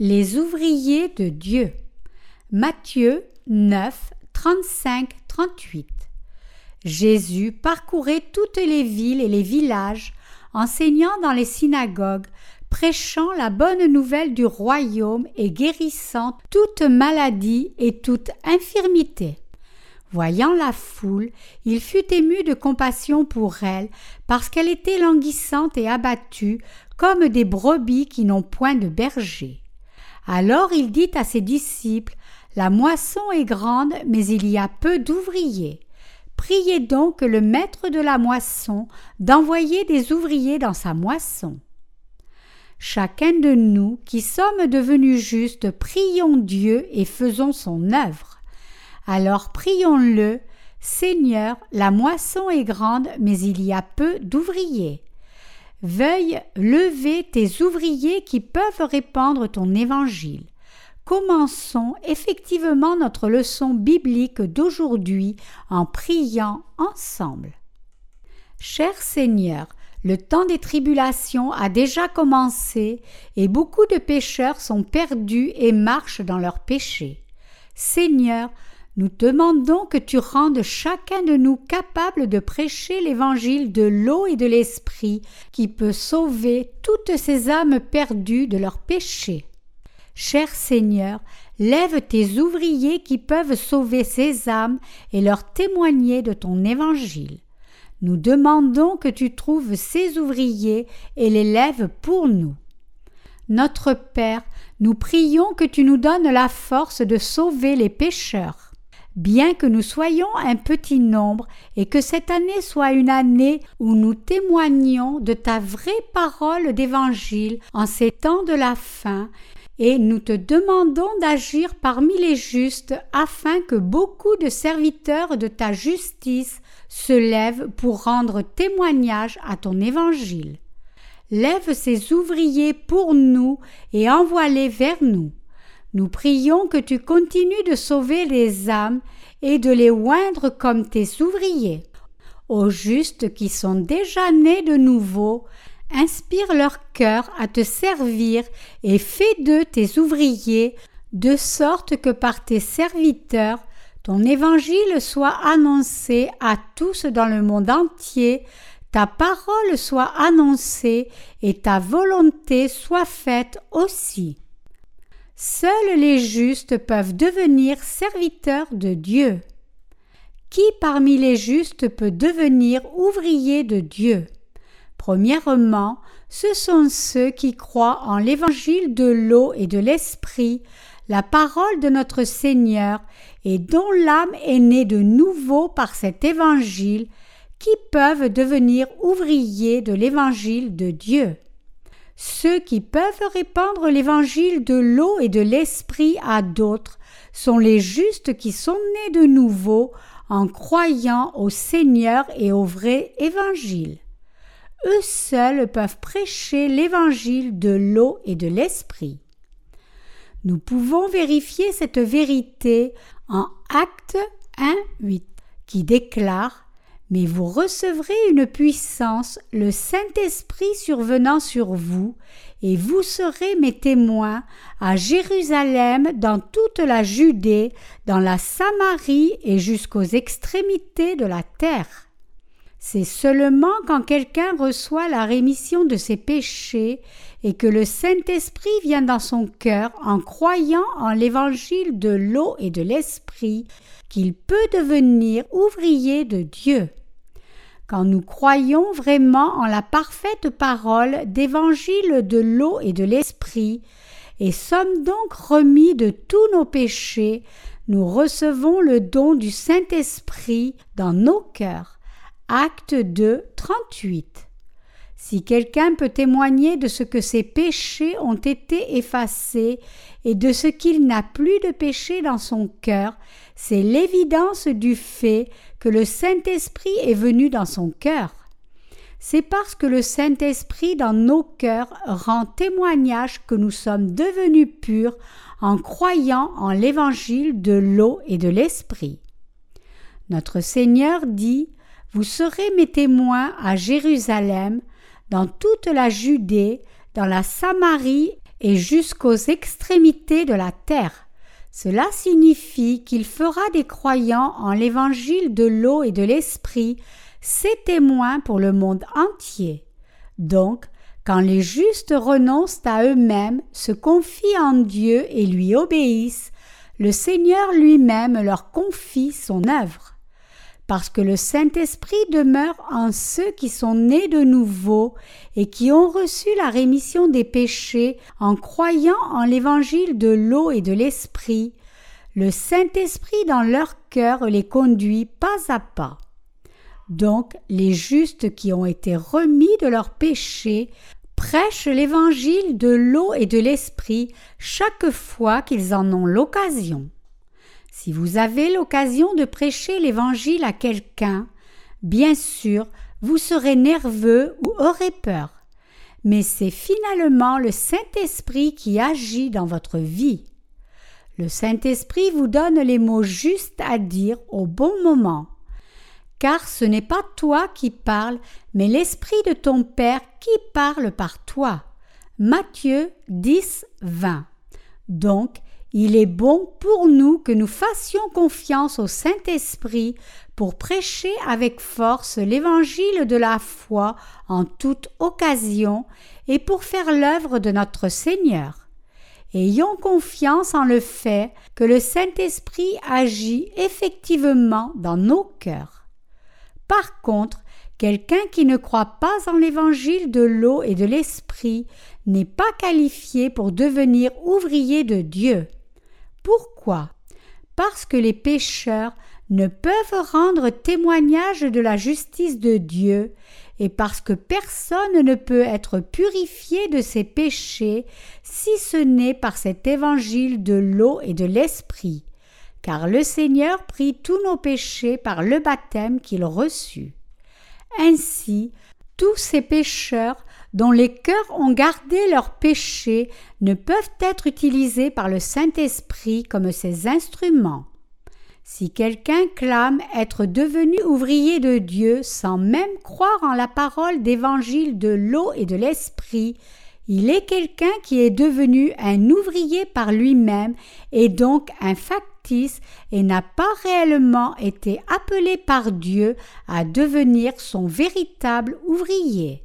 Les ouvriers de Dieu. Matthieu 9, 35, 38. Jésus parcourait toutes les villes et les villages, enseignant dans les synagogues, prêchant la bonne nouvelle du royaume et guérissant toute maladie et toute infirmité. Voyant la foule, il fut ému de compassion pour elle, parce qu'elle était languissante et abattue, comme des brebis qui n'ont point de berger. Alors il dit à ses disciples La moisson est grande, mais il y a peu d'ouvriers. Priez donc le maître de la moisson d'envoyer des ouvriers dans sa moisson. Chacun de nous qui sommes devenus justes, prions Dieu et faisons son œuvre. Alors prions-le, Seigneur, la moisson est grande, mais il y a peu d'ouvriers. Veuille lever tes ouvriers qui peuvent répandre ton évangile. Commençons effectivement notre leçon biblique d'aujourd'hui en priant ensemble. Cher Seigneur, le temps des tribulations a déjà commencé et beaucoup de pécheurs sont perdus et marchent dans leurs péchés. Seigneur, nous demandons que tu rendes chacun de nous capable de prêcher l'évangile de l'eau et de l'esprit qui peut sauver toutes ces âmes perdues de leurs péchés. Cher Seigneur, lève tes ouvriers qui peuvent sauver ces âmes et leur témoigner de ton évangile. Nous demandons que tu trouves ces ouvriers et les lèves pour nous. Notre Père, nous prions que tu nous donnes la force de sauver les pécheurs bien que nous soyons un petit nombre et que cette année soit une année où nous témoignons de ta vraie parole d'évangile en ces temps de la fin, et nous te demandons d'agir parmi les justes afin que beaucoup de serviteurs de ta justice se lèvent pour rendre témoignage à ton évangile. Lève ces ouvriers pour nous et envoie-les vers nous. Nous prions que tu continues de sauver les âmes et de les oindre comme tes ouvriers. Aux justes qui sont déjà nés de nouveau, inspire leur cœur à te servir et fais d'eux tes ouvriers, de sorte que par tes serviteurs, ton évangile soit annoncé à tous dans le monde entier, ta parole soit annoncée et ta volonté soit faite aussi. Seuls les justes peuvent devenir serviteurs de Dieu. Qui parmi les justes peut devenir ouvrier de Dieu? Premièrement, ce sont ceux qui croient en l'évangile de l'eau et de l'esprit, la parole de notre Seigneur, et dont l'âme est née de nouveau par cet évangile, qui peuvent devenir ouvriers de l'évangile de Dieu. Ceux qui peuvent répandre l'évangile de l'eau et de l'esprit à d'autres sont les justes qui sont nés de nouveau en croyant au Seigneur et au vrai évangile. Eux seuls peuvent prêcher l'évangile de l'eau et de l'esprit. Nous pouvons vérifier cette vérité en Acte 1, 8, qui déclare mais vous recevrez une puissance, le Saint-Esprit survenant sur vous, et vous serez mes témoins à Jérusalem, dans toute la Judée, dans la Samarie et jusqu'aux extrémités de la terre. C'est seulement quand quelqu'un reçoit la rémission de ses péchés et que le Saint-Esprit vient dans son cœur en croyant en l'évangile de l'eau et de l'Esprit qu'il peut devenir ouvrier de Dieu. Quand nous croyons vraiment en la parfaite parole d'évangile de l'eau et de l'esprit, et sommes donc remis de tous nos péchés, nous recevons le don du Saint-Esprit dans nos cœurs. Acte 2, 38. Si quelqu'un peut témoigner de ce que ses péchés ont été effacés et de ce qu'il n'a plus de péché dans son cœur, c'est l'évidence du fait que le Saint-Esprit est venu dans son cœur. C'est parce que le Saint-Esprit dans nos cœurs rend témoignage que nous sommes devenus purs en croyant en l'évangile de l'eau et de l'Esprit. Notre Seigneur dit Vous serez mes témoins à Jérusalem, dans toute la Judée, dans la Samarie et jusqu'aux extrémités de la terre. Cela signifie qu'il fera des croyants en l'évangile de l'eau et de l'esprit ses témoins pour le monde entier. Donc, quand les justes renoncent à eux-mêmes, se confient en Dieu et lui obéissent, le Seigneur lui-même leur confie son œuvre. Parce que le Saint-Esprit demeure en ceux qui sont nés de nouveau et qui ont reçu la rémission des péchés en croyant en l'évangile de l'eau et de l'Esprit, le Saint-Esprit dans leur cœur les conduit pas à pas. Donc les justes qui ont été remis de leurs péchés prêchent l'évangile de l'eau et de l'esprit chaque fois qu'ils en ont l'occasion. Si vous avez l'occasion de prêcher l'évangile à quelqu'un, bien sûr, vous serez nerveux ou aurez peur. Mais c'est finalement le Saint-Esprit qui agit dans votre vie. Le Saint-Esprit vous donne les mots justes à dire au bon moment car ce n'est pas toi qui parles, mais l'Esprit de ton Père qui parle par toi. Matthieu 10, 20. Donc, il est bon pour nous que nous fassions confiance au Saint-Esprit pour prêcher avec force l'évangile de la foi en toute occasion et pour faire l'œuvre de notre Seigneur. Ayons confiance en le fait que le Saint-Esprit agit effectivement dans nos cœurs. Par contre, quelqu'un qui ne croit pas en l'évangile de l'eau et de l'esprit n'est pas qualifié pour devenir ouvrier de Dieu. Pourquoi? Parce que les pécheurs ne peuvent rendre témoignage de la justice de Dieu et parce que personne ne peut être purifié de ses péchés si ce n'est par cet évangile de l'eau et de l'esprit car le Seigneur prit tous nos péchés par le baptême qu'il reçut. Ainsi, tous ces pécheurs dont les cœurs ont gardé leurs péchés ne peuvent être utilisés par le Saint-Esprit comme ses instruments. Si quelqu'un clame être devenu ouvrier de Dieu sans même croire en la parole d'évangile de l'eau et de l'esprit, il est quelqu'un qui est devenu un ouvrier par lui-même et donc un factice et n'a pas réellement été appelé par Dieu à devenir son véritable ouvrier.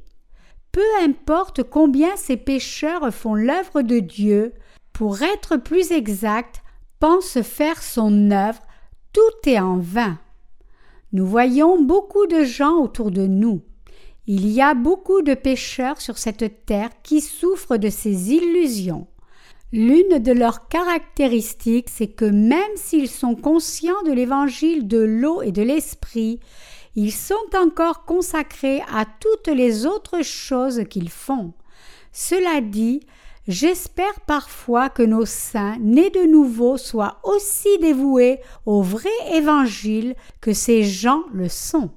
Peu importe combien ces pécheurs font l'œuvre de Dieu, pour être plus exact, pensent faire son œuvre, tout est en vain. Nous voyons beaucoup de gens autour de nous. Il y a beaucoup de pécheurs sur cette terre qui souffrent de ces illusions. L'une de leurs caractéristiques, c'est que même s'ils sont conscients de l'évangile de l'eau et de l'esprit, ils sont encore consacrés à toutes les autres choses qu'ils font. Cela dit, j'espère parfois que nos saints nés de nouveau soient aussi dévoués au vrai évangile que ces gens le sont.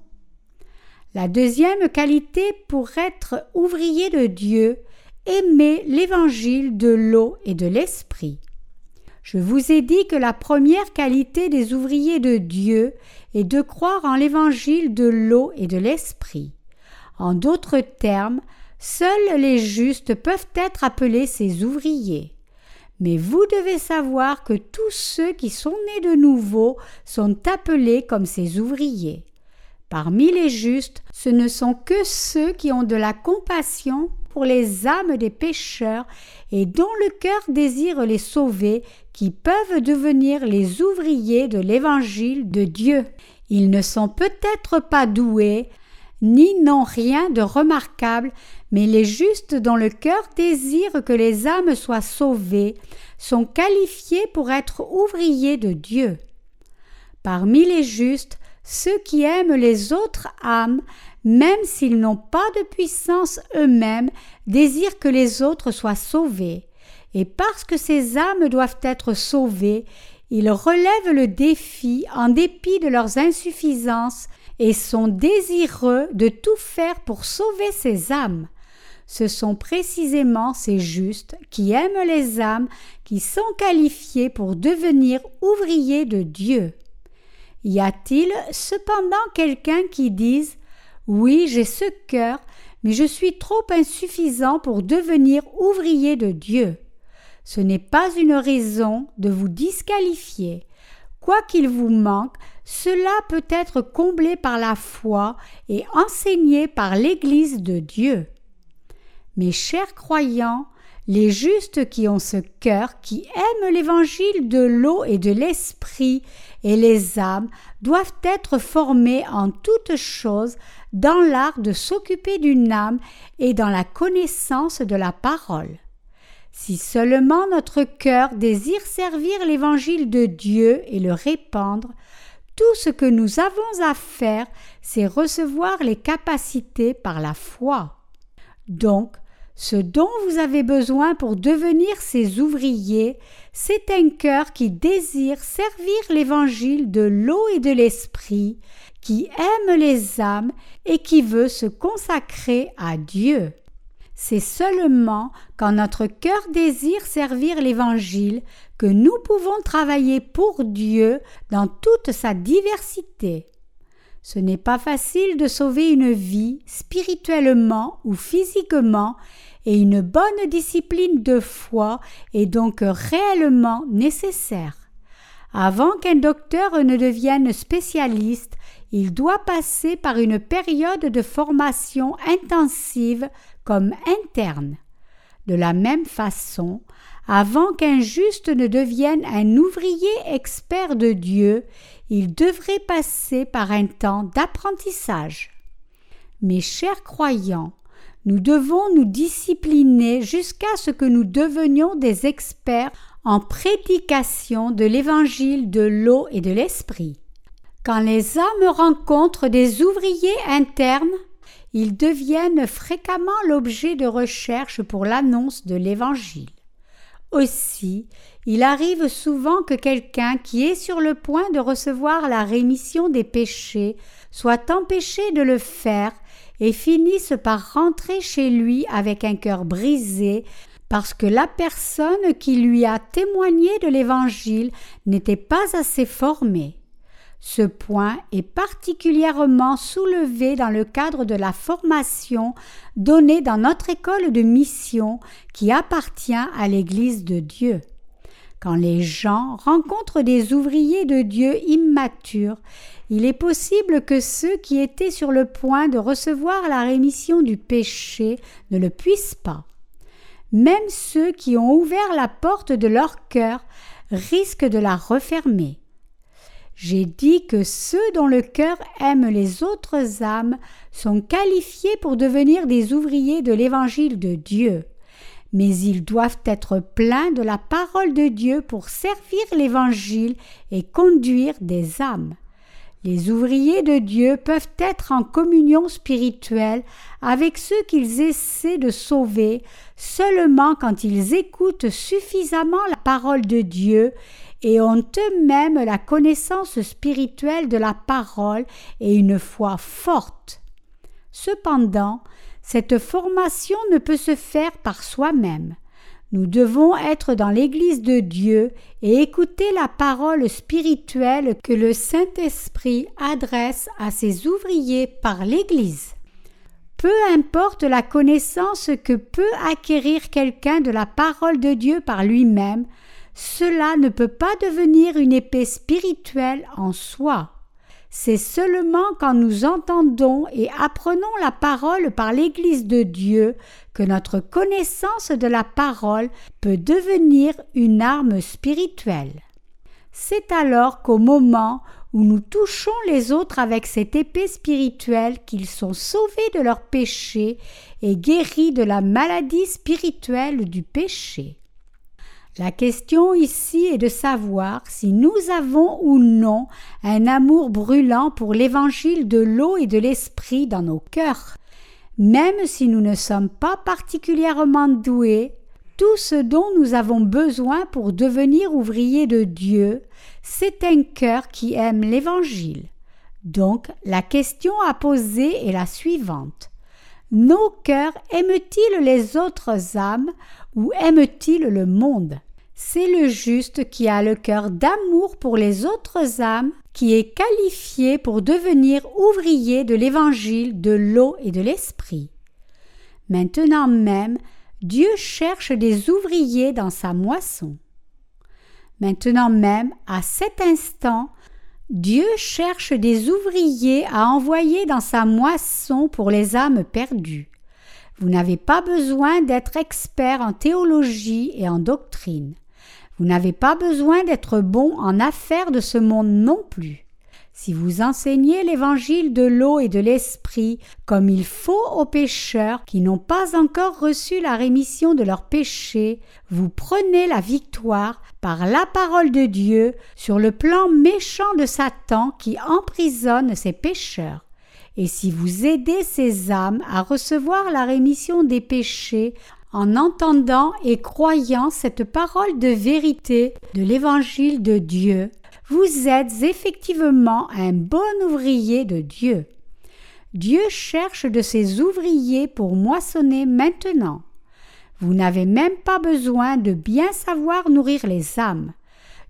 La deuxième qualité pour être ouvrier de Dieu, aimer l'évangile de l'eau et de l'esprit. Je vous ai dit que la première qualité des ouvriers de Dieu est de croire en l'évangile de l'eau et de l'esprit. En d'autres termes, seuls les justes peuvent être appelés ces ouvriers. Mais vous devez savoir que tous ceux qui sont nés de nouveau sont appelés comme ces ouvriers. Parmi les justes, ce ne sont que ceux qui ont de la compassion pour les âmes des pécheurs et dont le cœur désire les sauver qui peuvent devenir les ouvriers de l'évangile de Dieu. Ils ne sont peut-être pas doués, ni n'ont rien de remarquable, mais les justes dont le cœur désire que les âmes soient sauvées sont qualifiés pour être ouvriers de Dieu. Parmi les justes, ceux qui aiment les autres âmes, même s'ils n'ont pas de puissance eux-mêmes, désirent que les autres soient sauvés. Et parce que ces âmes doivent être sauvées, ils relèvent le défi en dépit de leurs insuffisances et sont désireux de tout faire pour sauver ces âmes. Ce sont précisément ces justes qui aiment les âmes qui sont qualifiés pour devenir ouvriers de Dieu. Y a-t-il cependant quelqu'un qui dise Oui, j'ai ce cœur, mais je suis trop insuffisant pour devenir ouvrier de Dieu ce n'est pas une raison de vous disqualifier. Quoi qu'il vous manque, cela peut être comblé par la foi et enseigné par l'Église de Dieu. Mes chers croyants, les justes qui ont ce cœur, qui aiment l'évangile de l'eau et de l'esprit et les âmes, doivent être formés en toutes choses dans l'art de s'occuper d'une âme et dans la connaissance de la parole. Si seulement notre cœur désire servir l'évangile de Dieu et le répandre, tout ce que nous avons à faire, c'est recevoir les capacités par la foi. Donc, ce dont vous avez besoin pour devenir ses ouvriers, c'est un cœur qui désire servir l'évangile de l'eau et de l'esprit, qui aime les âmes et qui veut se consacrer à Dieu. C'est seulement quand notre cœur désire servir l'Évangile que nous pouvons travailler pour Dieu dans toute sa diversité. Ce n'est pas facile de sauver une vie spirituellement ou physiquement et une bonne discipline de foi est donc réellement nécessaire. Avant qu'un docteur ne devienne spécialiste, il doit passer par une période de formation intensive comme interne. De la même façon, avant qu'un juste ne devienne un ouvrier expert de Dieu, il devrait passer par un temps d'apprentissage. Mes chers croyants, nous devons nous discipliner jusqu'à ce que nous devenions des experts en prédication de l'évangile de l'eau et de l'esprit. Quand les âmes rencontrent des ouvriers internes, ils deviennent fréquemment l'objet de recherches pour l'annonce de l'Évangile. Aussi, il arrive souvent que quelqu'un qui est sur le point de recevoir la rémission des péchés soit empêché de le faire et finisse par rentrer chez lui avec un cœur brisé parce que la personne qui lui a témoigné de l'Évangile n'était pas assez formée. Ce point est particulièrement soulevé dans le cadre de la formation donnée dans notre école de mission qui appartient à l'Église de Dieu. Quand les gens rencontrent des ouvriers de Dieu immatures, il est possible que ceux qui étaient sur le point de recevoir la rémission du péché ne le puissent pas. Même ceux qui ont ouvert la porte de leur cœur risquent de la refermer. J'ai dit que ceux dont le cœur aime les autres âmes sont qualifiés pour devenir des ouvriers de l'évangile de Dieu. Mais ils doivent être pleins de la parole de Dieu pour servir l'évangile et conduire des âmes. Les ouvriers de Dieu peuvent être en communion spirituelle avec ceux qu'ils essaient de sauver seulement quand ils écoutent suffisamment la parole de Dieu et ont eux-mêmes la connaissance spirituelle de la parole et une foi forte. Cependant, cette formation ne peut se faire par soi-même. Nous devons être dans l'Église de Dieu et écouter la parole spirituelle que le Saint-Esprit adresse à ses ouvriers par l'Église. Peu importe la connaissance que peut acquérir quelqu'un de la parole de Dieu par lui-même, cela ne peut pas devenir une épée spirituelle en soi. C'est seulement quand nous entendons et apprenons la parole par l'Église de Dieu que notre connaissance de la parole peut devenir une arme spirituelle. C'est alors qu'au moment où nous touchons les autres avec cette épée spirituelle qu'ils sont sauvés de leurs péchés et guéris de la maladie spirituelle du péché. La question ici est de savoir si nous avons ou non un amour brûlant pour l'évangile de l'eau et de l'esprit dans nos cœurs. Même si nous ne sommes pas particulièrement doués, tout ce dont nous avons besoin pour devenir ouvriers de Dieu, c'est un cœur qui aime l'Évangile. Donc la question à poser est la suivante. Nos cœurs aiment-ils les autres âmes ou aiment-ils le monde? C'est le juste qui a le cœur d'amour pour les autres âmes, qui est qualifié pour devenir ouvrier de l'évangile de l'eau et de l'esprit. Maintenant même, Dieu cherche des ouvriers dans sa moisson. Maintenant même, à cet instant, Dieu cherche des ouvriers à envoyer dans sa moisson pour les âmes perdues. Vous n'avez pas besoin d'être expert en théologie et en doctrine. Vous n'avez pas besoin d'être bon en affaires de ce monde non plus. Si vous enseignez l'évangile de l'eau et de l'esprit comme il faut aux pécheurs qui n'ont pas encore reçu la rémission de leurs péchés, vous prenez la victoire par la parole de Dieu sur le plan méchant de Satan qui emprisonne ces pécheurs. Et si vous aidez ces âmes à recevoir la rémission des péchés en entendant et croyant cette parole de vérité de l'évangile de Dieu, vous êtes effectivement un bon ouvrier de Dieu. Dieu cherche de ses ouvriers pour moissonner maintenant. Vous n'avez même pas besoin de bien savoir nourrir les âmes.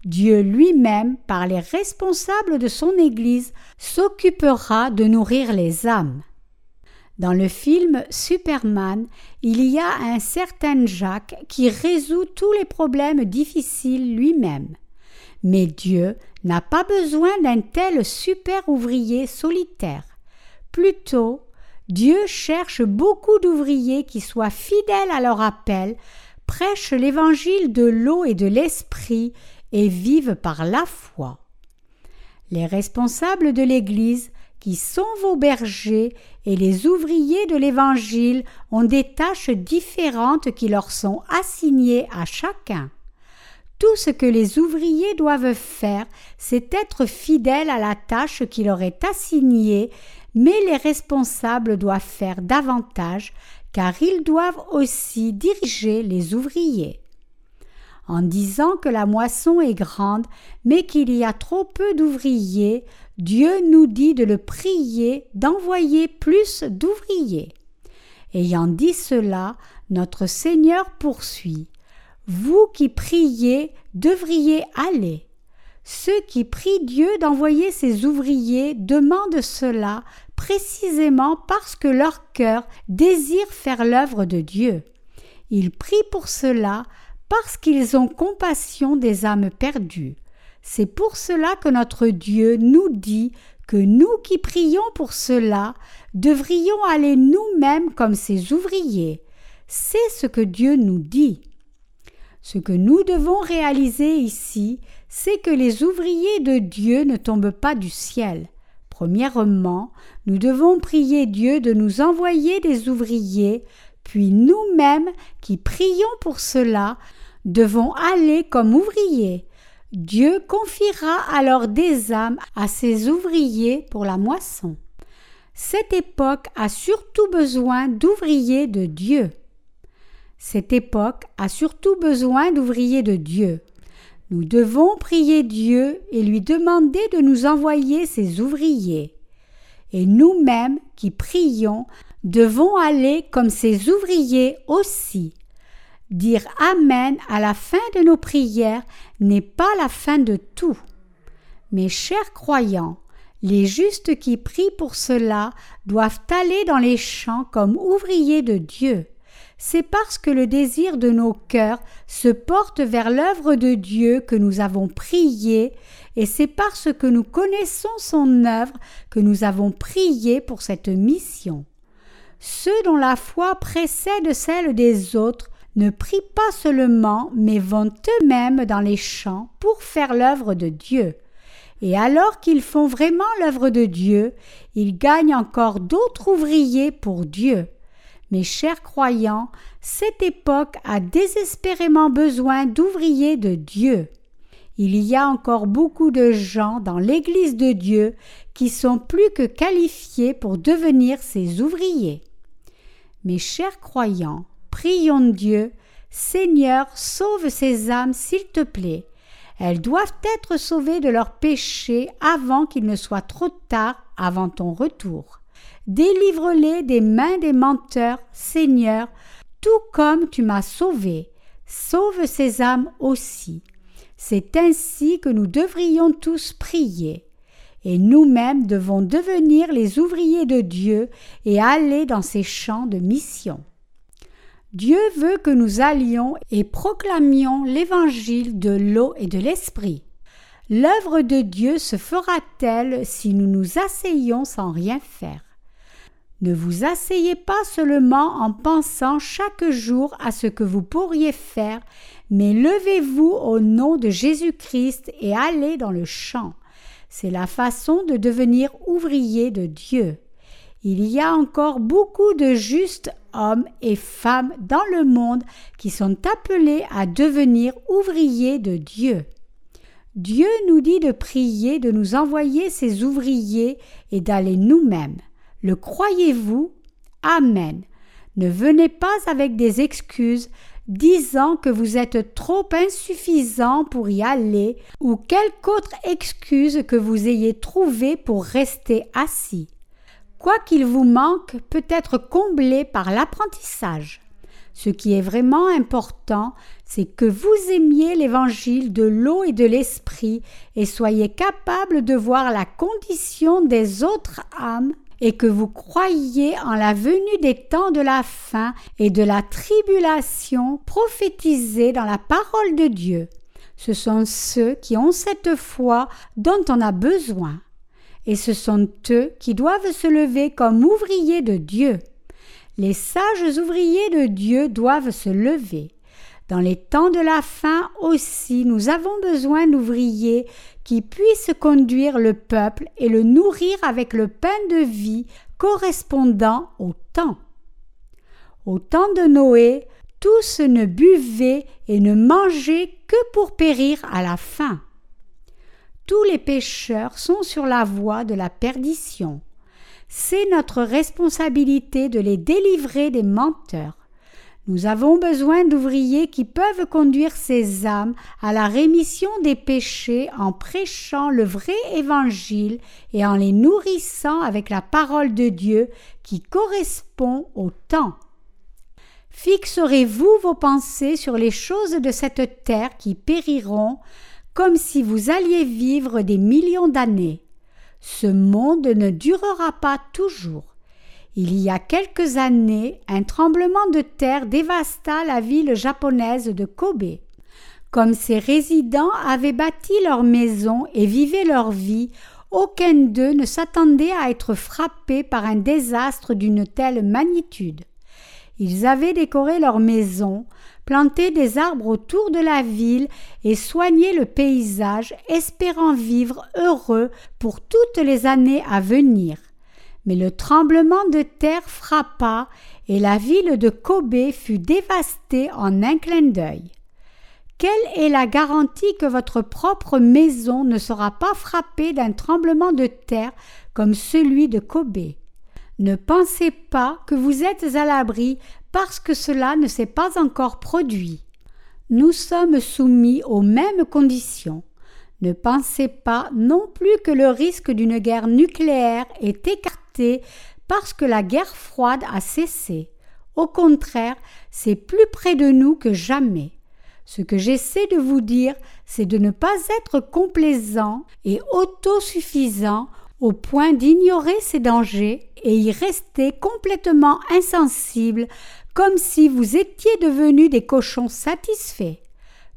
Dieu lui-même, par les responsables de son Église, s'occupera de nourrir les âmes. Dans le film Superman, il y a un certain Jacques qui résout tous les problèmes difficiles lui-même. Mais Dieu n'a pas besoin d'un tel super ouvrier solitaire. Plutôt, Dieu cherche beaucoup d'ouvriers qui soient fidèles à leur appel, prêchent l'évangile de l'eau et de l'esprit et vivent par la foi. Les responsables de l'Église, qui sont vos bergers, et les ouvriers de l'Évangile ont des tâches différentes qui leur sont assignées à chacun. Tout ce que les ouvriers doivent faire, c'est être fidèles à la tâche qui leur est assignée, mais les responsables doivent faire davantage, car ils doivent aussi diriger les ouvriers. En disant que la moisson est grande, mais qu'il y a trop peu d'ouvriers, Dieu nous dit de le prier d'envoyer plus d'ouvriers. Ayant dit cela, notre Seigneur poursuit. Vous qui priez devriez aller. Ceux qui prient Dieu d'envoyer ses ouvriers demandent cela précisément parce que leur cœur désire faire l'œuvre de Dieu. Ils prient pour cela parce qu'ils ont compassion des âmes perdues. C'est pour cela que notre Dieu nous dit que nous qui prions pour cela devrions aller nous-mêmes comme ses ouvriers. C'est ce que Dieu nous dit. Ce que nous devons réaliser ici, c'est que les ouvriers de Dieu ne tombent pas du ciel. Premièrement, nous devons prier Dieu de nous envoyer des ouvriers, puis nous-mêmes qui prions pour cela, devons aller comme ouvriers. Dieu confiera alors des âmes à ses ouvriers pour la moisson. Cette époque a surtout besoin d'ouvriers de Dieu. Cette époque a surtout besoin d'ouvriers de Dieu. Nous devons prier Dieu et lui demander de nous envoyer ses ouvriers. Et nous-mêmes qui prions devons aller comme ses ouvriers aussi. Dire Amen à la fin de nos prières n'est pas la fin de tout. Mes chers croyants, les justes qui prient pour cela doivent aller dans les champs comme ouvriers de Dieu c'est parce que le désir de nos cœurs se porte vers l'œuvre de Dieu que nous avons prié, et c'est parce que nous connaissons son œuvre que nous avons prié pour cette mission. Ceux dont la foi précède celle des autres ne prient pas seulement, mais vont eux-mêmes dans les champs pour faire l'œuvre de Dieu. Et alors qu'ils font vraiment l'œuvre de Dieu, ils gagnent encore d'autres ouvriers pour Dieu. Mes chers croyants, cette époque a désespérément besoin d'ouvriers de Dieu. Il y a encore beaucoup de gens dans l'Église de Dieu qui sont plus que qualifiés pour devenir ses ouvriers. Mes chers croyants, prions Dieu, Seigneur, sauve ces âmes s'il te plaît. Elles doivent être sauvées de leurs péchés avant qu'il ne soit trop tard avant ton retour. Délivre-les des mains des menteurs, Seigneur, tout comme tu m'as sauvé. Sauve ces âmes aussi. C'est ainsi que nous devrions tous prier. Et nous-mêmes devons devenir les ouvriers de Dieu et aller dans ces champs de mission. Dieu veut que nous allions et proclamions l'évangile de l'eau et de l'esprit. L'œuvre de Dieu se fera-t-elle si nous nous asseyons sans rien faire? Ne vous asseyez pas seulement en pensant chaque jour à ce que vous pourriez faire, mais levez-vous au nom de Jésus-Christ et allez dans le champ. C'est la façon de devenir ouvrier de Dieu. Il y a encore beaucoup de justes hommes et femmes dans le monde qui sont appelés à devenir ouvriers de Dieu. Dieu nous dit de prier, de nous envoyer ses ouvriers et d'aller nous-mêmes. Le croyez-vous? Amen. Ne venez pas avec des excuses disant que vous êtes trop insuffisant pour y aller ou quelque autre excuse que vous ayez trouvée pour rester assis. Quoi qu'il vous manque peut être comblé par l'apprentissage. Ce qui est vraiment important, c'est que vous aimiez l'évangile de l'eau et de l'esprit et soyez capable de voir la condition des autres âmes et que vous croyiez en la venue des temps de la fin et de la tribulation prophétisée dans la parole de Dieu. Ce sont ceux qui ont cette foi dont on a besoin. Et ce sont eux qui doivent se lever comme ouvriers de Dieu. Les sages ouvriers de Dieu doivent se lever. Dans les temps de la fin aussi, nous avons besoin d'ouvriers qui puissent conduire le peuple et le nourrir avec le pain de vie correspondant au temps. Au temps de Noé, tous ne buvaient et ne mangeaient que pour périr à la faim. Tous les pécheurs sont sur la voie de la perdition. C'est notre responsabilité de les délivrer des menteurs. Nous avons besoin d'ouvriers qui peuvent conduire ces âmes à la rémission des péchés en prêchant le vrai évangile et en les nourrissant avec la parole de Dieu qui correspond au temps. Fixerez-vous vos pensées sur les choses de cette terre qui périront, comme si vous alliez vivre des millions d'années. Ce monde ne durera pas toujours. Il y a quelques années, un tremblement de terre dévasta la ville japonaise de Kobe. Comme ses résidents avaient bâti leur maison et vivaient leur vie, aucun d'eux ne s'attendait à être frappé par un désastre d'une telle magnitude. Ils avaient décoré leur maison, planté des arbres autour de la ville et soigné le paysage, espérant vivre heureux pour toutes les années à venir. Mais le tremblement de terre frappa et la ville de Kobe fut dévastée en un clin d'œil. Quelle est la garantie que votre propre maison ne sera pas frappée d'un tremblement de terre comme celui de Kobe? Ne pensez pas que vous êtes à l'abri parce que cela ne s'est pas encore produit. Nous sommes soumis aux mêmes conditions. Ne pensez pas non plus que le risque d'une guerre nucléaire est écarté parce que la guerre froide a cessé. Au contraire, c'est plus près de nous que jamais. Ce que j'essaie de vous dire, c'est de ne pas être complaisant et autosuffisant au point d'ignorer ces dangers et y rester complètement insensible comme si vous étiez devenus des cochons satisfaits.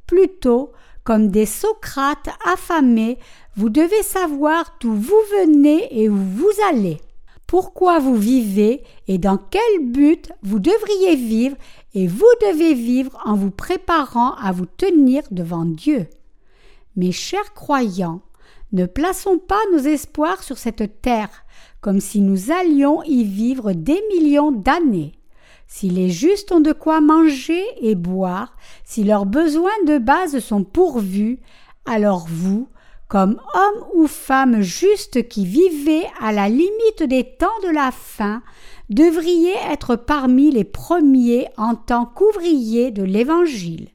Plutôt, comme des Socrates affamés, vous devez savoir d'où vous venez et où vous allez, pourquoi vous vivez et dans quel but vous devriez vivre et vous devez vivre en vous préparant à vous tenir devant Dieu. Mes chers croyants, ne plaçons pas nos espoirs sur cette terre, comme si nous allions y vivre des millions d'années. Si les justes ont de quoi manger et boire, si leurs besoins de base sont pourvus, alors vous, comme homme ou femme juste qui vivez à la limite des temps de la fin, devriez être parmi les premiers en tant qu'ouvriers de l'Évangile.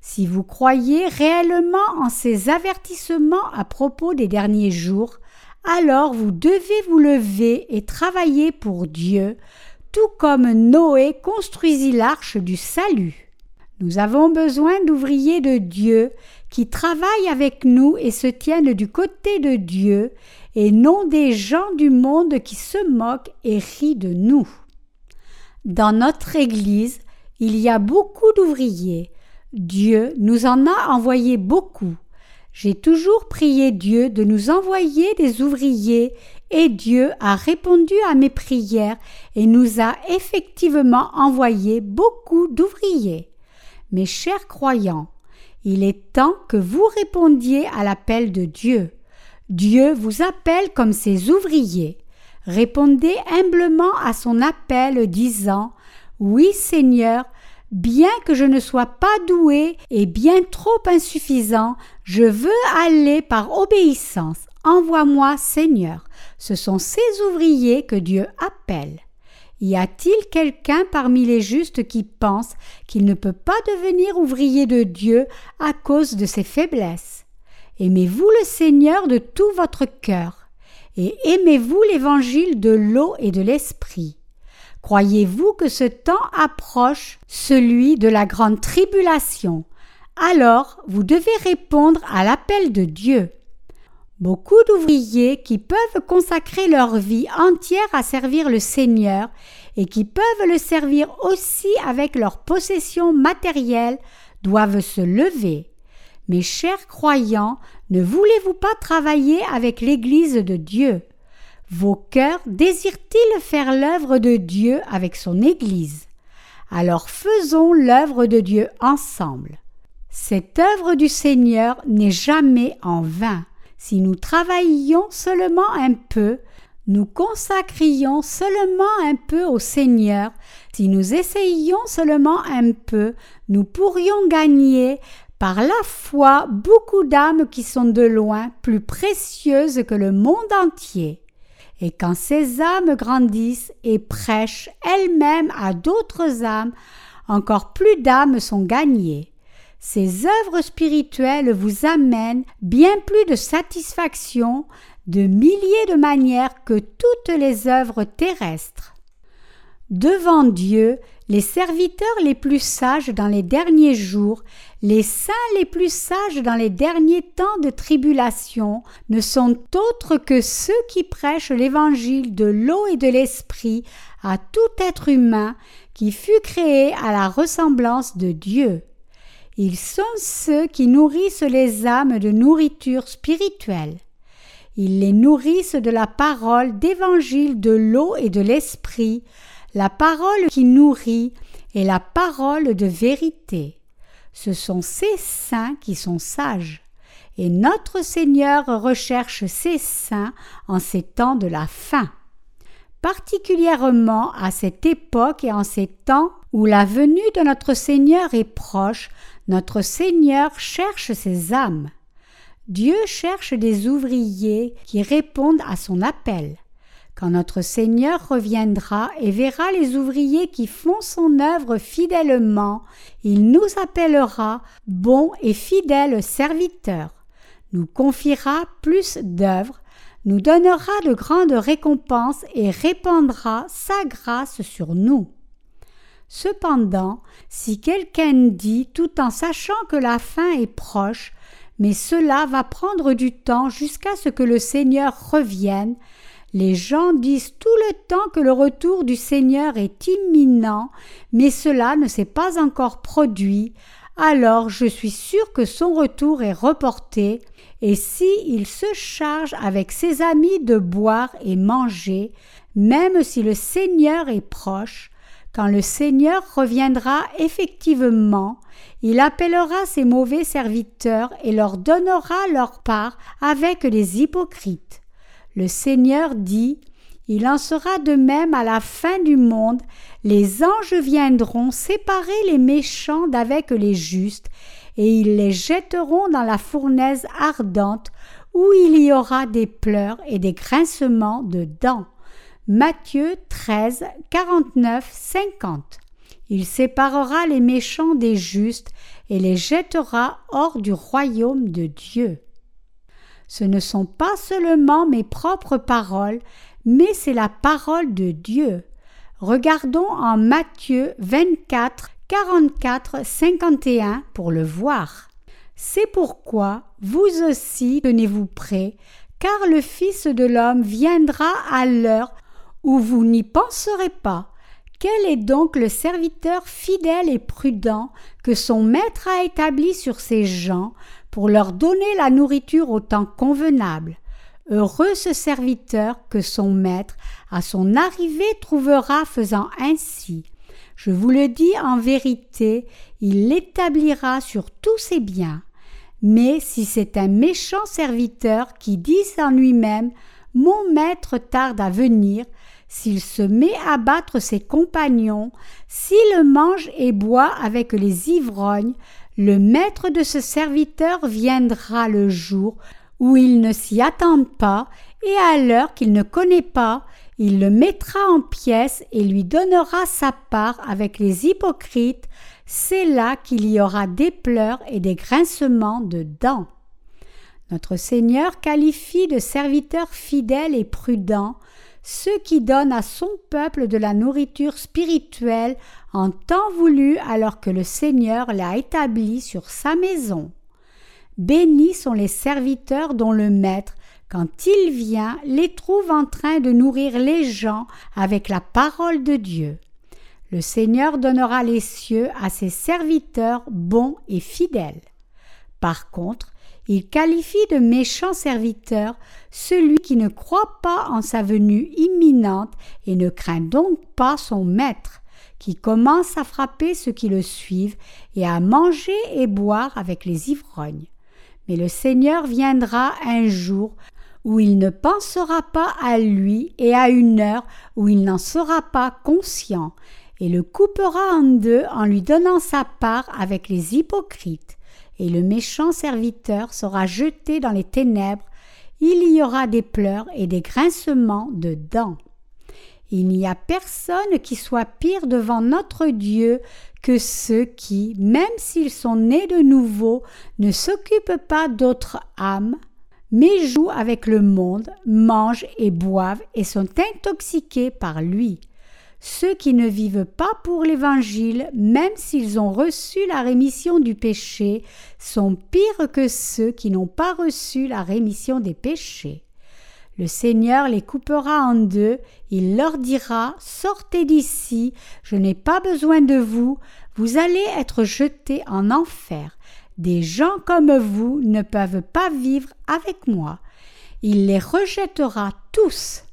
Si vous croyez réellement en ces avertissements à propos des derniers jours, alors vous devez vous lever et travailler pour Dieu, tout comme Noé construisit l'arche du salut. Nous avons besoin d'ouvriers de Dieu qui travaillent avec nous et se tiennent du côté de Dieu, et non des gens du monde qui se moquent et rient de nous. Dans notre Église, Il y a beaucoup d'ouvriers. Dieu nous en a envoyé beaucoup. J'ai toujours prié Dieu de nous envoyer des ouvriers et Dieu a répondu à mes prières et nous a effectivement envoyé beaucoup d'ouvriers. Mes chers croyants, il est temps que vous répondiez à l'appel de Dieu. Dieu vous appelle comme ses ouvriers. Répondez humblement à son appel disant Oui Seigneur, bien que je ne sois pas doué et bien trop insuffisant, je veux aller par obéissance. Envoie-moi Seigneur. Ce sont ces ouvriers que Dieu appelle. Y a-t-il quelqu'un parmi les justes qui pense qu'il ne peut pas devenir ouvrier de Dieu à cause de ses faiblesses? Aimez-vous le Seigneur de tout votre cœur et aimez-vous l'évangile de l'eau et de l'esprit? Croyez-vous que ce temps approche, celui de la grande tribulation? Alors vous devez répondre à l'appel de Dieu. Beaucoup d'ouvriers qui peuvent consacrer leur vie entière à servir le Seigneur et qui peuvent le servir aussi avec leurs possessions matérielles doivent se lever. Mes chers croyants, ne voulez-vous pas travailler avec l'Église de Dieu? Vos cœurs désirent-ils faire l'œuvre de Dieu avec son Église? Alors faisons l'œuvre de Dieu ensemble. Cette œuvre du Seigneur n'est jamais en vain. Si nous travaillions seulement un peu, nous consacrions seulement un peu au Seigneur, si nous essayions seulement un peu, nous pourrions gagner par la foi beaucoup d'âmes qui sont de loin plus précieuses que le monde entier. Et quand ces âmes grandissent et prêchent elles-mêmes à d'autres âmes, encore plus d'âmes sont gagnées ces œuvres spirituelles vous amènent bien plus de satisfaction de milliers de manières que toutes les œuvres terrestres. Devant Dieu, les serviteurs les plus sages dans les derniers jours, les saints les plus sages dans les derniers temps de tribulation, ne sont autres que ceux qui prêchent l'évangile de l'eau et de l'esprit à tout être humain qui fut créé à la ressemblance de Dieu. Ils sont ceux qui nourrissent les âmes de nourriture spirituelle. Ils les nourrissent de la parole d'évangile de l'eau et de l'esprit, la parole qui nourrit et la parole de vérité. Ce sont ces saints qui sont sages. Et notre Seigneur recherche ces saints en ces temps de la fin. Particulièrement à cette époque et en ces temps où la venue de notre Seigneur est proche, notre Seigneur cherche ses âmes. Dieu cherche des ouvriers qui répondent à son appel. Quand notre Seigneur reviendra et verra les ouvriers qui font son œuvre fidèlement, il nous appellera bons et fidèles serviteurs, nous confiera plus d'œuvres, nous donnera de grandes récompenses et répandra sa grâce sur nous. Cependant, si quelqu'un dit tout en sachant que la fin est proche, mais cela va prendre du temps jusqu'à ce que le Seigneur revienne, les gens disent tout le temps que le retour du Seigneur est imminent, mais cela ne s'est pas encore produit, alors je suis sûr que son retour est reporté, et si il se charge avec ses amis de boire et manger, même si le Seigneur est proche, quand le Seigneur reviendra effectivement, il appellera ses mauvais serviteurs et leur donnera leur part avec les hypocrites. Le Seigneur dit Il en sera de même à la fin du monde, les anges viendront séparer les méchants d'avec les justes, et ils les jetteront dans la fournaise ardente, où il y aura des pleurs et des grincements de dents. Matthieu 13, 49, 50. Il séparera les méchants des justes et les jettera hors du royaume de Dieu. Ce ne sont pas seulement mes propres paroles, mais c'est la parole de Dieu. Regardons en Matthieu 24, 44, 51 pour le voir. C'est pourquoi vous aussi tenez-vous prêts, car le Fils de l'homme viendra à l'heure où vous n'y penserez pas, Quel est donc le serviteur fidèle et prudent que son maître a établi sur ses gens pour leur donner la nourriture au temps convenable Heureux ce serviteur que son maître, à son arrivée, trouvera faisant ainsi. Je vous le dis en vérité, il l'établira sur tous ses biens. Mais si c'est un méchant serviteur qui dit en lui-même Mon maître tarde à venir, s'il se met à battre ses compagnons, s'il mange et boit avec les ivrognes, le maître de ce serviteur viendra le jour où il ne s'y attend pas, et à l'heure qu'il ne connaît pas, il le mettra en pièces et lui donnera sa part avec les hypocrites, c'est là qu'il y aura des pleurs et des grincements de dents. Notre Seigneur qualifie de serviteurs fidèles et prudents ceux qui donnent à son peuple de la nourriture spirituelle en temps voulu alors que le Seigneur l'a établi sur sa maison. Bénis sont les serviteurs dont le Maître, quand il vient, les trouve en train de nourrir les gens avec la parole de Dieu. Le Seigneur donnera les cieux à ses serviteurs bons et fidèles. Par contre, il qualifie de méchant serviteur celui qui ne croit pas en sa venue imminente et ne craint donc pas son maître, qui commence à frapper ceux qui le suivent et à manger et boire avec les ivrognes. Mais le Seigneur viendra un jour où il ne pensera pas à lui et à une heure où il n'en sera pas conscient, et le coupera en deux en lui donnant sa part avec les hypocrites, et le méchant serviteur sera jeté dans les ténèbres, il y aura des pleurs et des grincements de dents. Il n'y a personne qui soit pire devant notre Dieu que ceux qui, même s'ils sont nés de nouveau, ne s'occupent pas d'autres âmes, mais jouent avec le monde, mangent et boivent et sont intoxiqués par lui. Ceux qui ne vivent pas pour l'Évangile, même s'ils ont reçu la rémission du péché, sont pires que ceux qui n'ont pas reçu la rémission des péchés. Le Seigneur les coupera en deux, il leur dira Sortez d'ici, je n'ai pas besoin de vous, vous allez être jetés en enfer. Des gens comme vous ne peuvent pas vivre avec moi. Il les rejettera tous.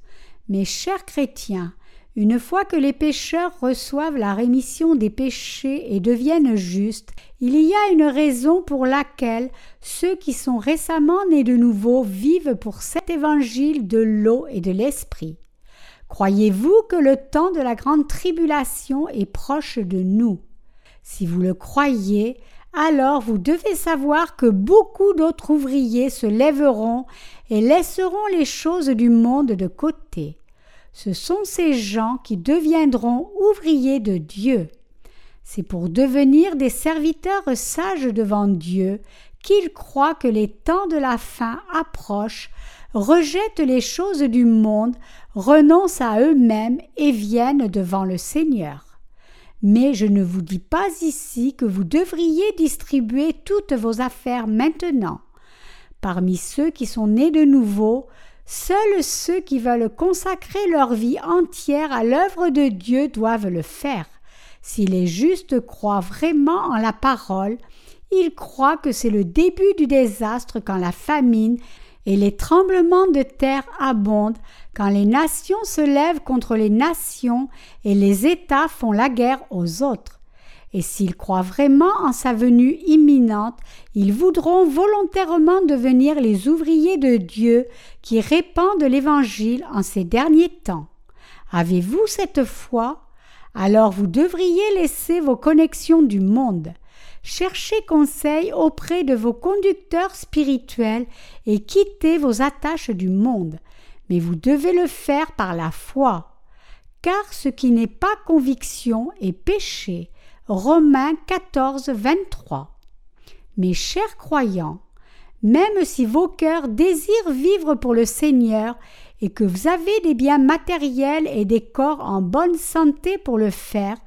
Mes chers chrétiens, une fois que les pécheurs reçoivent la rémission des péchés et deviennent justes, il y a une raison pour laquelle ceux qui sont récemment nés de nouveau vivent pour cet évangile de l'eau et de l'esprit. Croyez-vous que le temps de la grande tribulation est proche de nous? Si vous le croyez, alors vous devez savoir que beaucoup d'autres ouvriers se lèveront et laisseront les choses du monde de côté ce sont ces gens qui deviendront ouvriers de Dieu. C'est pour devenir des serviteurs sages devant Dieu qu'ils croient que les temps de la fin approchent, rejettent les choses du monde, renoncent à eux-mêmes et viennent devant le Seigneur. Mais je ne vous dis pas ici que vous devriez distribuer toutes vos affaires maintenant. Parmi ceux qui sont nés de nouveau, Seuls ceux qui veulent consacrer leur vie entière à l'œuvre de Dieu doivent le faire. Si les justes croient vraiment en la parole, ils croient que c'est le début du désastre quand la famine et les tremblements de terre abondent, quand les nations se lèvent contre les nations et les États font la guerre aux autres et s'ils croient vraiment en sa venue imminente, ils voudront volontairement devenir les ouvriers de Dieu qui répandent l'Évangile en ces derniers temps. Avez-vous cette foi? Alors vous devriez laisser vos connexions du monde. Cherchez conseil auprès de vos conducteurs spirituels et quittez vos attaches du monde. Mais vous devez le faire par la foi. Car ce qui n'est pas conviction est péché, Romains 14, 23. Mes chers croyants, même si vos cœurs désirent vivre pour le Seigneur et que vous avez des biens matériels et des corps en bonne santé pour le faire,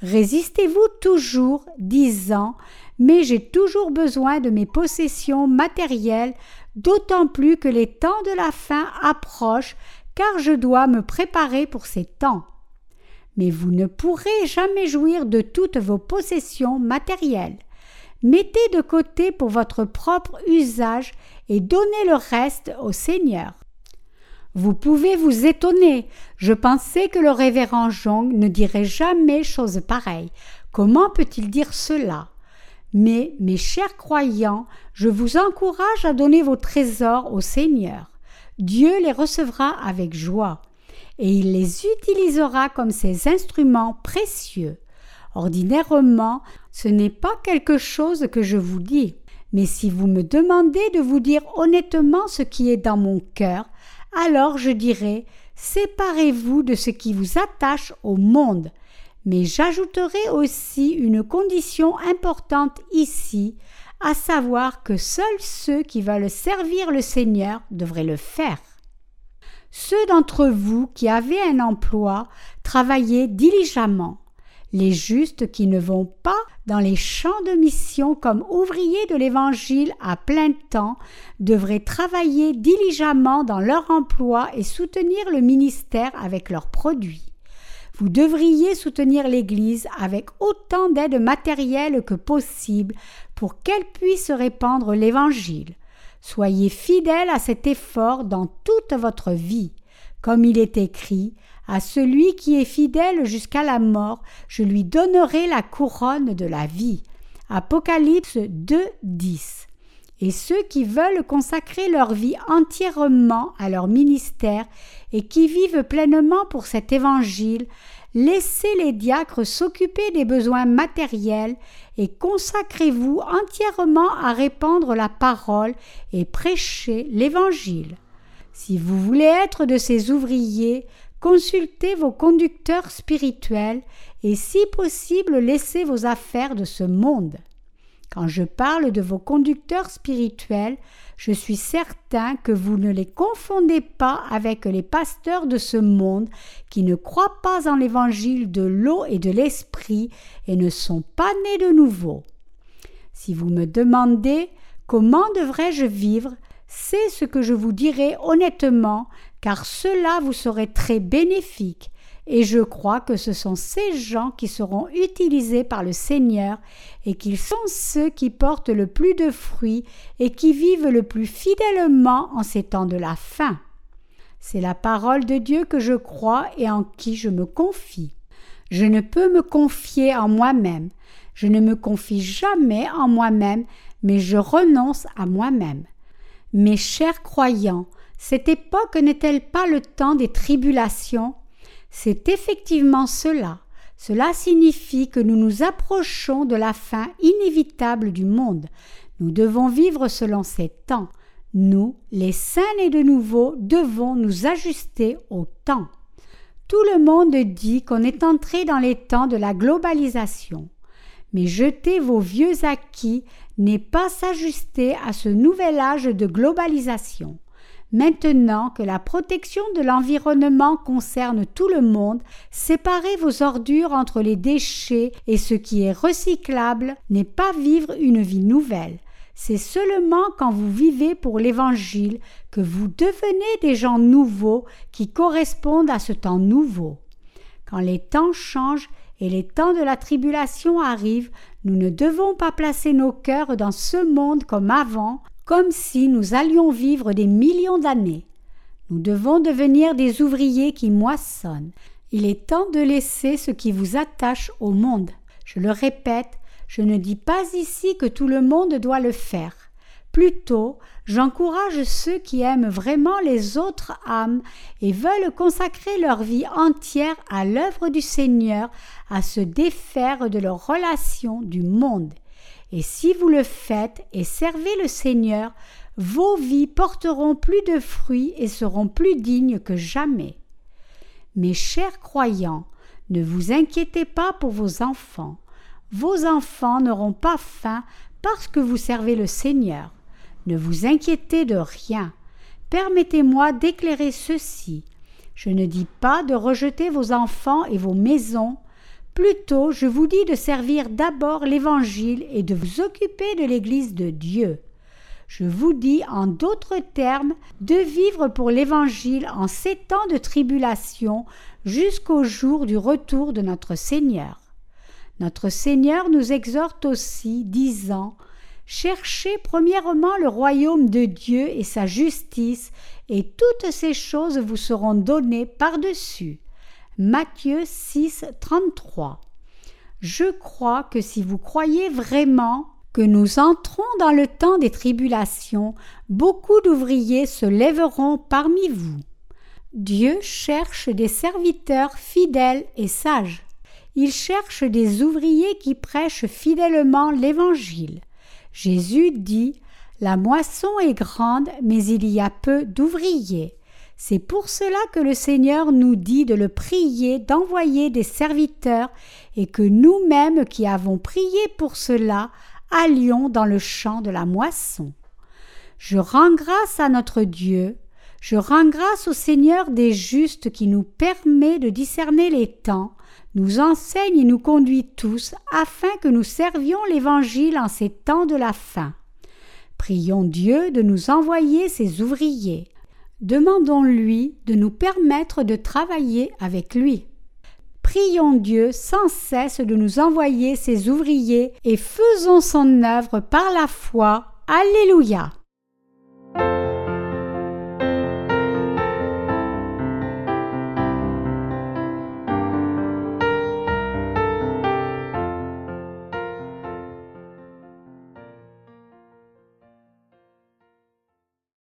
résistez-vous toujours, disant Mais j'ai toujours besoin de mes possessions matérielles, d'autant plus que les temps de la fin approchent, car je dois me préparer pour ces temps. Mais vous ne pourrez jamais jouir de toutes vos possessions matérielles. Mettez de côté pour votre propre usage et donnez le reste au Seigneur. Vous pouvez vous étonner. Je pensais que le révérend Jong ne dirait jamais chose pareille. Comment peut-il dire cela? Mais, mes chers croyants, je vous encourage à donner vos trésors au Seigneur. Dieu les recevra avec joie, et il les utilisera comme ses instruments précieux. Ordinairement, ce n'est pas quelque chose que je vous dis, mais si vous me demandez de vous dire honnêtement ce qui est dans mon cœur, alors je dirai Séparez-vous de ce qui vous attache au monde. Mais j'ajouterai aussi une condition importante ici, à savoir que seuls ceux qui veulent servir le Seigneur devraient le faire. Ceux d'entre vous qui avez un emploi, travaillez diligemment. Les justes qui ne vont pas dans les champs de mission comme ouvriers de l'Évangile à plein temps devraient travailler diligemment dans leur emploi et soutenir le ministère avec leurs produits. Vous devriez soutenir l'Église avec autant d'aide matérielle que possible pour qu'elle puisse répandre l'Évangile. Soyez fidèles à cet effort dans toute votre vie. Comme il est écrit, à celui qui est fidèle jusqu'à la mort, je lui donnerai la couronne de la vie. Apocalypse 2, 10. Et ceux qui veulent consacrer leur vie entièrement à leur ministère et qui vivent pleinement pour cet évangile, laissez les diacres s'occuper des besoins matériels et consacrez-vous entièrement à répandre la parole et prêcher l'évangile. Si vous voulez être de ces ouvriers, Consultez vos conducteurs spirituels et si possible laissez vos affaires de ce monde. Quand je parle de vos conducteurs spirituels, je suis certain que vous ne les confondez pas avec les pasteurs de ce monde qui ne croient pas en l'évangile de l'eau et de l'esprit et ne sont pas nés de nouveau. Si vous me demandez comment devrais-je vivre, c'est ce que je vous dirai honnêtement, car cela vous serait très bénéfique, et je crois que ce sont ces gens qui seront utilisés par le Seigneur, et qu'ils sont ceux qui portent le plus de fruits et qui vivent le plus fidèlement en ces temps de la fin. C'est la parole de Dieu que je crois et en qui je me confie. Je ne peux me confier en moi-même, je ne me confie jamais en moi-même, mais je renonce à moi-même. Mes chers croyants, cette époque n'est-elle pas le temps des tribulations C'est effectivement cela. Cela signifie que nous nous approchons de la fin inévitable du monde. Nous devons vivre selon ces temps. Nous, les saints nés de nouveau, devons nous ajuster au temps. Tout le monde dit qu'on est entré dans les temps de la globalisation. Mais jetez vos vieux acquis n'est pas s'ajuster à ce nouvel âge de globalisation. Maintenant que la protection de l'environnement concerne tout le monde, séparer vos ordures entre les déchets et ce qui est recyclable n'est pas vivre une vie nouvelle. C'est seulement quand vous vivez pour l'Évangile que vous devenez des gens nouveaux qui correspondent à ce temps nouveau. Quand les temps changent et les temps de la tribulation arrivent, nous ne devons pas placer nos cœurs dans ce monde comme avant, comme si nous allions vivre des millions d'années. Nous devons devenir des ouvriers qui moissonnent. Il est temps de laisser ce qui vous attache au monde. Je le répète, je ne dis pas ici que tout le monde doit le faire. Plutôt, j'encourage ceux qui aiment vraiment les autres âmes et veulent consacrer leur vie entière à l'œuvre du Seigneur à se défaire de leurs relations du monde. Et si vous le faites et servez le Seigneur, vos vies porteront plus de fruits et seront plus dignes que jamais. Mes chers croyants, ne vous inquiétez pas pour vos enfants. Vos enfants n'auront pas faim parce que vous servez le Seigneur. Ne vous inquiétez de rien. Permettez-moi d'éclairer ceci. Je ne dis pas de rejeter vos enfants et vos maisons, Plutôt, je vous dis de servir d'abord l'Évangile et de vous occuper de l'Église de Dieu. Je vous dis en d'autres termes de vivre pour l'Évangile en ces temps de tribulation jusqu'au jour du retour de notre Seigneur. Notre Seigneur nous exhorte aussi, disant Cherchez premièrement le royaume de Dieu et sa justice, et toutes ces choses vous seront données par-dessus. Matthieu 6, 33. Je crois que si vous croyez vraiment que nous entrons dans le temps des tribulations, beaucoup d'ouvriers se lèveront parmi vous. Dieu cherche des serviteurs fidèles et sages. Il cherche des ouvriers qui prêchent fidèlement l'Évangile. Jésus dit La moisson est grande, mais il y a peu d'ouvriers. C'est pour cela que le Seigneur nous dit de le prier, d'envoyer des serviteurs, et que nous-mêmes qui avons prié pour cela, allions dans le champ de la moisson. Je rends grâce à notre Dieu, je rends grâce au Seigneur des justes qui nous permet de discerner les temps, nous enseigne et nous conduit tous afin que nous servions l'Évangile en ces temps de la fin. Prions Dieu de nous envoyer ses ouvriers. Demandons-lui de nous permettre de travailler avec lui. Prions Dieu sans cesse de nous envoyer ses ouvriers et faisons son œuvre par la foi. Alléluia.